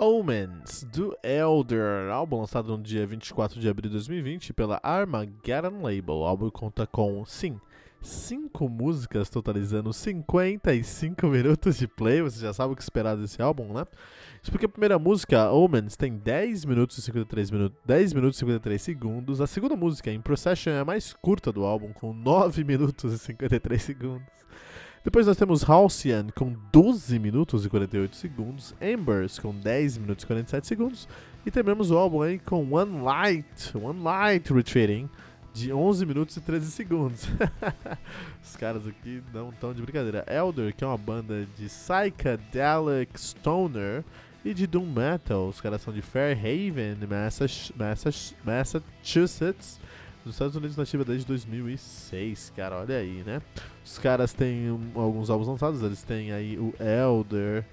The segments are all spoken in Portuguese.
Omens, do Elder, álbum lançado no dia 24 de abril de 2020 pela Armageddon Label. O álbum conta com, sim, 5 músicas totalizando 55 minutos de play. Você já sabe o que esperar desse álbum, né? Isso porque a primeira música, Omens, tem 10 minutos e 53 minutos, 10 minutos e 53 segundos. A segunda música, In Procession, é a mais curta do álbum, com 9 minutos e 53 segundos. Depois nós temos Halcyon com 12 minutos e 48 segundos, Embers com 10 minutos e 47 segundos e terminamos o álbum aí com One Light, One Light Retreating de 11 minutos e 13 segundos. Os caras aqui não estão de brincadeira. Elder, que é uma banda de psychedelic stoner e de doom metal. Os caras são de Fairhaven, Massachusetts nos Estados Unidos nativa desde 2006, cara, olha aí, né? Os caras têm um, alguns álbuns lançados, eles têm aí o Elder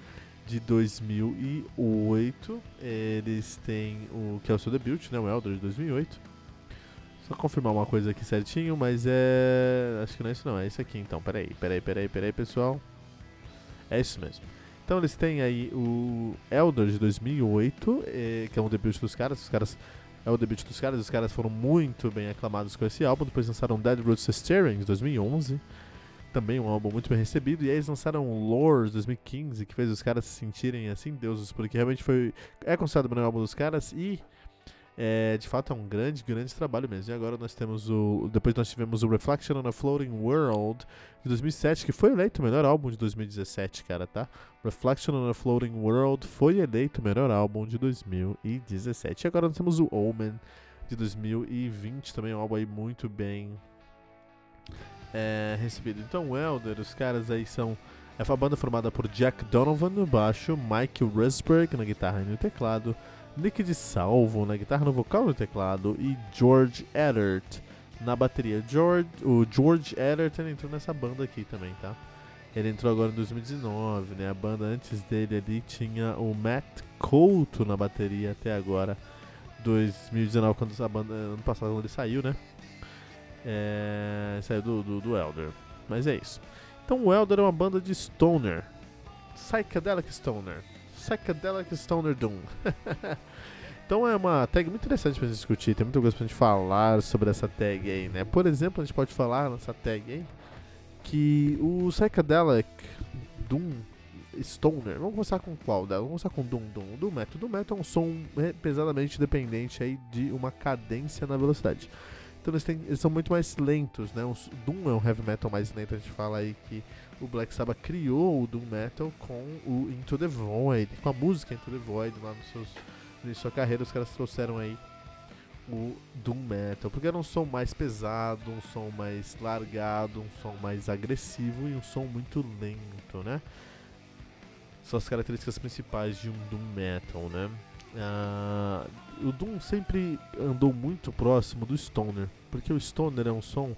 de 2008, eles têm o que é o seu debut, né, o Elder de 2008. Só confirmar uma coisa aqui certinho, mas é, acho que não é isso não, é isso aqui então. Peraí, peraí, peraí, peraí, pessoal. É isso mesmo. Então eles têm aí o Elder de 2008, eh, que é um debut dos caras. Os caras é o debut dos caras. Os caras foram muito bem aclamados com esse álbum. Depois lançaram Dead Roots Steering em 2011. Também um álbum muito bem recebido. E aí eles lançaram Lores 2015, que fez os caras se sentirem assim deuses, porque realmente foi é considerado o melhor álbum dos caras e é, de fato é um grande, grande trabalho mesmo. E agora nós temos o. Depois nós tivemos o Reflection on a Floating World de 2007, que foi eleito o melhor álbum de 2017, cara, tá? Reflection on a Floating World foi eleito o melhor álbum de 2017. E agora nós temos o Omen de 2020, também um álbum aí muito bem é, recebido. Então, o Elder, os caras aí são. É uma banda formada por Jack Donovan no baixo, Mike Rusberg na guitarra e no teclado. Nick de Salvo na guitarra, no vocal e no teclado e George Edert na bateria. George, o George ele entrou nessa banda aqui também, tá? Ele entrou agora em 2019, né? A banda antes dele ali tinha o Matt Couto na bateria até agora. 2019, quando a banda. Ano passado quando ele saiu, né? É, saiu do, do, do Elder. Mas é isso. Então o Elder é uma banda de Stoner. Psychedelic Stoner. Psychedelic Stoner Doom. então é uma tag muito interessante pra gente discutir, tem muita coisa pra gente falar sobre essa tag aí, né? Por exemplo, a gente pode falar nessa tag aí que o Psychedelic Doom Stoner, vamos começar com qual dela? Vamos começar com Doom Doom. Doom Metal. Doom Metal é um som pesadamente dependente aí de uma cadência na velocidade. Então eles, têm, eles são muito mais lentos, né? O Doom é um heavy metal mais lento, a gente fala aí que o Black Sabbath criou o Doom Metal com o Into the Void, com a música Into the Void lá nos seus, na sua carreira, os caras trouxeram aí o Doom Metal, porque era um som mais pesado, um som mais largado, um som mais agressivo e um som muito lento, né? São as características principais de um Doom Metal, né? Uh, o Doom sempre andou muito próximo do Stoner, porque o Stoner é um som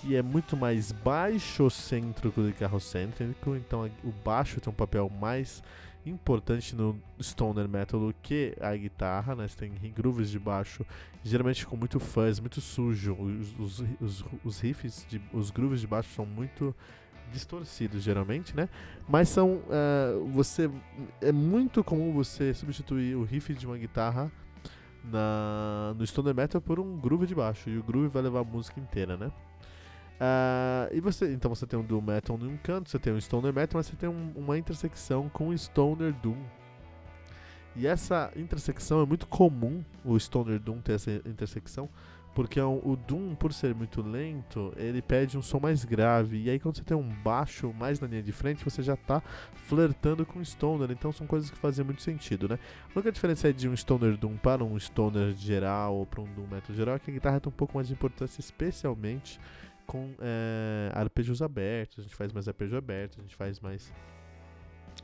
que é muito mais baixocêntrico do que carrocêntrico, então o baixo tem um papel mais importante no stoner metal do que a guitarra, né? Você tem grooves de baixo, geralmente com muito fuzz, muito sujo. Os, os, os, os riffs, de, os grooves de baixo são muito distorcidos geralmente, né? Mas são uh, você é muito comum você substituir o riff de uma guitarra na, no stoner metal por um groove de baixo e o groove vai levar a música inteira, né? Uh, e você, então você tem um Doom Metal num canto, você tem um Stoner Metal, mas você tem um, uma intersecção com o Stoner Doom. E essa intersecção é muito comum, o Stoner Doom ter essa intersecção, Porque o Doom, por ser muito lento, ele pede um som mais grave. E aí quando você tem um baixo mais na linha de frente, você já tá flertando com o Stoner. Então são coisas que fazem muito sentido, né? A única diferença é de um Stoner Doom para um Stoner geral ou para um Doom Metal geral é que a guitarra tem um pouco mais de importância, especialmente com é, arpejos abertos. A gente faz mais arpejo aberto, a gente faz mais.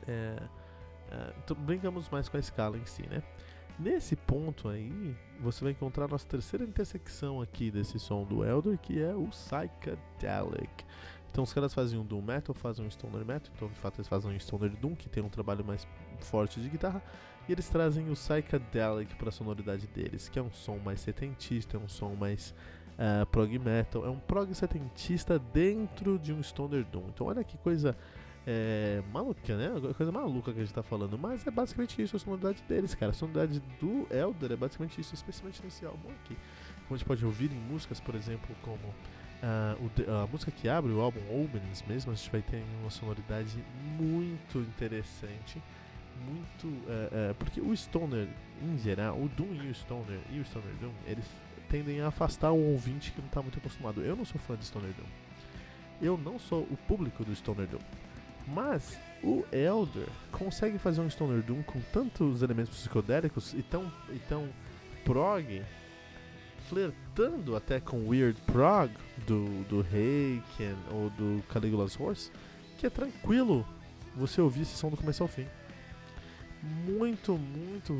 É, é, então brincamos mais com a escala em si, né? Nesse ponto aí, você vai encontrar a nossa terceira intersecção aqui desse som do Elder, que é o Psychedelic. Então os caras fazem um Doom Metal, fazem um Stoner Metal, então de fato eles fazem um Stoner Doom, que tem um trabalho mais forte de guitarra, e eles trazem o Psychedelic para a sonoridade deles, que é um som mais setentista, é um som mais uh, prog metal, é um prog setentista dentro de um Stoner Doom. Então olha que coisa é, maluca, né? Coisa maluca que a gente tá falando. Mas é basicamente isso a sonoridade deles, cara. A sonoridade do Elder é basicamente isso, especialmente nesse álbum aqui. Como a gente pode ouvir em músicas, por exemplo, como uh, o, a música que abre o álbum Omens mesmo, a gente vai ter uma sonoridade muito interessante. Muito. Uh, uh, porque o Stoner, em geral, o Doom e o Stoner e o Stoner Doom, eles tendem a afastar o ouvinte que não tá muito acostumado. Eu não sou fã de Stoner Doom. Eu não sou o público do Stoner Doom. Mas o Elder consegue fazer um Stoner Doom com tantos elementos psicodélicos e tão, e tão prog, flertando até com Weird Prog do, do Haken ou do Caligula's Horse, que é tranquilo você ouvir esse som do começo ao fim. Muito, muito.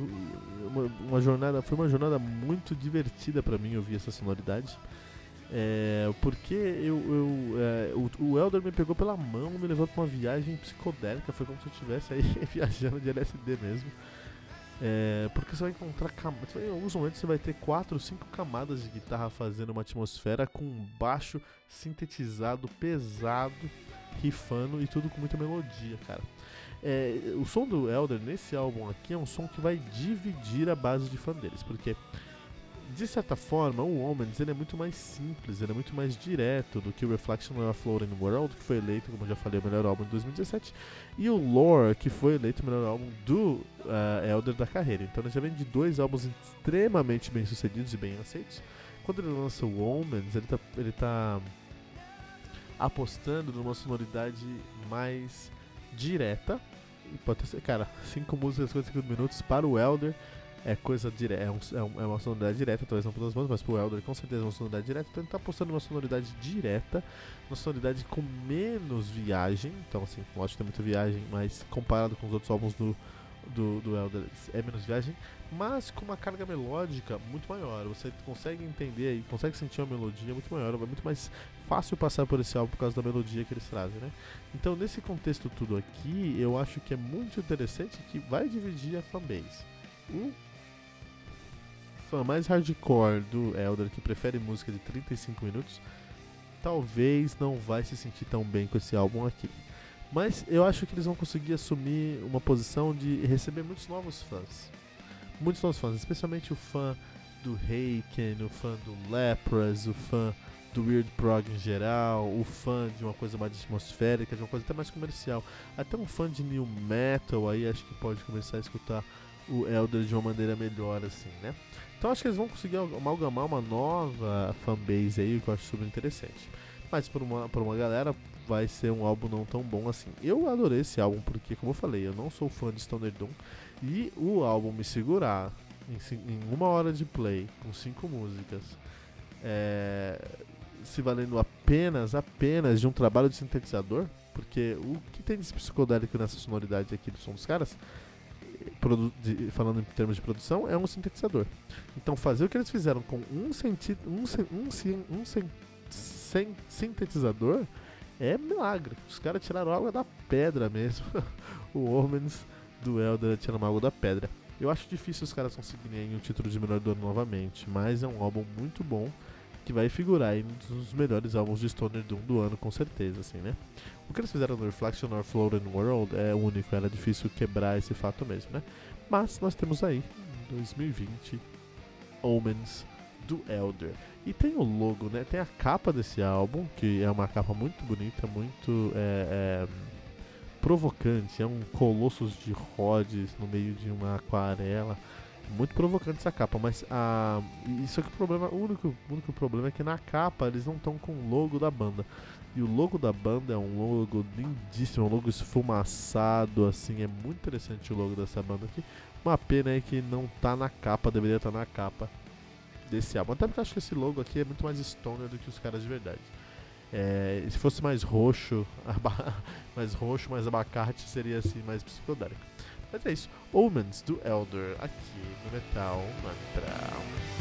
Uma, uma jornada. Foi uma jornada muito divertida para mim ouvir essa sonoridade. É, porque eu, eu é, o, o Elder me pegou pela mão, me levou pra uma viagem psicodélica, foi como se eu estivesse aí viajando de LSD mesmo. É, porque você vai encontrar camadas. Em alguns momentos você vai ter 4 ou 5 camadas de guitarra fazendo uma atmosfera com um baixo sintetizado, pesado, rifando e tudo com muita melodia, cara. É, o som do Elder nesse álbum aqui é um som que vai dividir a base de fã deles, porque de certa forma, o Omens ele é muito mais simples, ele é muito mais direto do que o Reflection of a Floating World, que foi eleito, como eu já falei, o melhor álbum de 2017, e o Lore, que foi eleito o melhor álbum do uh, Elder da carreira. Então ele já vem de dois álbuns extremamente bem sucedidos e bem aceitos. Quando ele lança o Omens, ele tá, ele tá apostando numa sonoridade mais direta. Pode ser, cara, 5 músicas, 55 minutos para o Elder é coisa direta, é, um, é, uma sonoridade direta, talvez não para as bandas, mas pro Elder com certeza é uma sonoridade direta, então ele tá postando uma sonoridade direta, uma sonoridade com menos viagem, então assim, lógico que tem muita viagem, mas comparado com os outros álbuns do, do, do Elder é menos viagem, mas com uma carga melódica muito maior, você consegue entender e consegue sentir uma melodia muito maior, é muito mais fácil passar por esse álbum por causa da melodia que eles trazem, né? Então nesse contexto tudo aqui, eu acho que é muito interessante que vai dividir a fanbase. O fã mais hardcore do Elder, que prefere música de 35 minutos, talvez não vai se sentir tão bem com esse álbum aqui. Mas eu acho que eles vão conseguir assumir uma posição de receber muitos novos fãs. Muitos novos fãs, especialmente o fã do Haken, o fã do Lepras, o fã do Weird Prog em geral, o fã de uma coisa mais atmosférica, de uma coisa até mais comercial. Até um fã de New Metal aí acho que pode começar a escutar o Elder de uma maneira melhor, assim, né? Então acho que eles vão conseguir amalgamar uma nova fanbase aí, que eu acho super interessante. Mas por uma, por uma galera vai ser um álbum não tão bom assim. Eu adorei esse álbum porque, como eu falei, eu não sou fã de Stoner Doom. E o álbum me segurar em, em uma hora de play, com cinco músicas, é, se valendo apenas, apenas de um trabalho de sintetizador, porque o que tem de psicodélico nessa sonoridade aqui do som dos caras de, falando em termos de produção, é um sintetizador. Então fazer o que eles fizeram com um, senti um, um, um, sem sintetizador é milagre. Os caras tiraram água da pedra mesmo. o Omens do Elder tirando água da pedra. Eu acho difícil os caras conseguirem o título de melhor do ano novamente, mas é um álbum muito bom que vai figurar em um dos melhores álbuns de Stoner Doom do ano, com certeza, assim, né? O que eles fizeram no Reflection or Floating World é único, era difícil quebrar esse fato mesmo, né? Mas nós temos aí, 2020, Omens do Elder. E tem o logo, né? Tem a capa desse álbum, que é uma capa muito bonita, muito é, é, provocante. É um Colossus de Rhodes no meio de uma aquarela. Muito provocante essa capa, mas ah, isso aqui o problema, o único, o único problema é que na capa eles não estão com o logo da banda. E o logo da banda é um logo lindíssimo, um logo esfumaçado, assim, é muito interessante o logo dessa banda aqui. Uma pena é que não tá na capa, deveria estar tá na capa desse álbum. Até porque eu acho que esse logo aqui é muito mais stoner do que os caras de verdade. É, se fosse mais roxo, mais roxo, mais abacate, seria assim mais psicodélico. Mas é isso. Omens do Elder aqui no Metal Mantra.